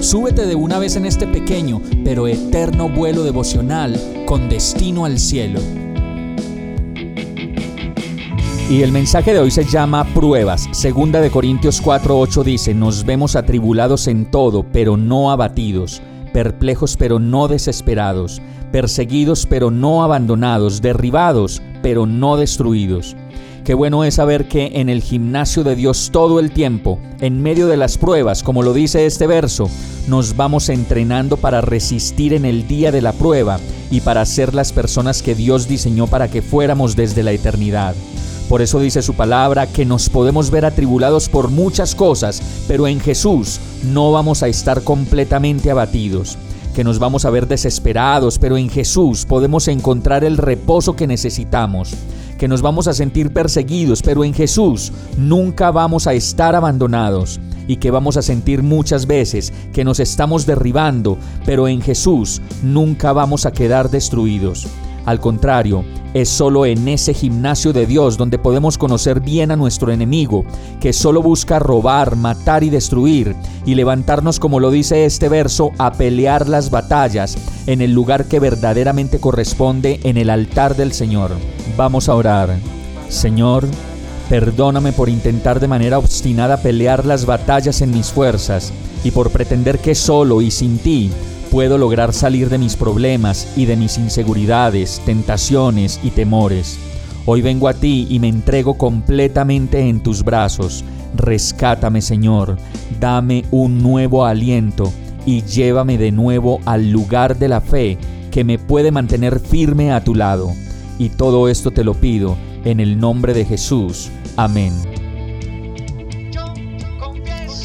súbete de una vez en este pequeño pero eterno vuelo devocional con destino al cielo. Y el mensaje de hoy se llama pruebas. Segunda de Corintios 4:8 dice, "Nos vemos atribulados en todo, pero no abatidos." perplejos pero no desesperados, perseguidos pero no abandonados, derribados pero no destruidos. Qué bueno es saber que en el gimnasio de Dios todo el tiempo, en medio de las pruebas, como lo dice este verso, nos vamos entrenando para resistir en el día de la prueba y para ser las personas que Dios diseñó para que fuéramos desde la eternidad. Por eso dice su palabra que nos podemos ver atribulados por muchas cosas, pero en Jesús no vamos a estar completamente abatidos que nos vamos a ver desesperados, pero en Jesús podemos encontrar el reposo que necesitamos, que nos vamos a sentir perseguidos, pero en Jesús nunca vamos a estar abandonados y que vamos a sentir muchas veces que nos estamos derribando, pero en Jesús nunca vamos a quedar destruidos. Al contrario, es solo en ese gimnasio de Dios donde podemos conocer bien a nuestro enemigo, que solo busca robar, matar y destruir, y levantarnos, como lo dice este verso, a pelear las batallas en el lugar que verdaderamente corresponde en el altar del Señor. Vamos a orar. Señor, perdóname por intentar de manera obstinada pelear las batallas en mis fuerzas y por pretender que solo y sin ti puedo lograr salir de mis problemas y de mis inseguridades, tentaciones y temores. Hoy vengo a ti y me entrego completamente en tus brazos. Rescátame, Señor, dame un nuevo aliento y llévame de nuevo al lugar de la fe que me puede mantener firme a tu lado. Y todo esto te lo pido en el nombre de Jesús. Amén.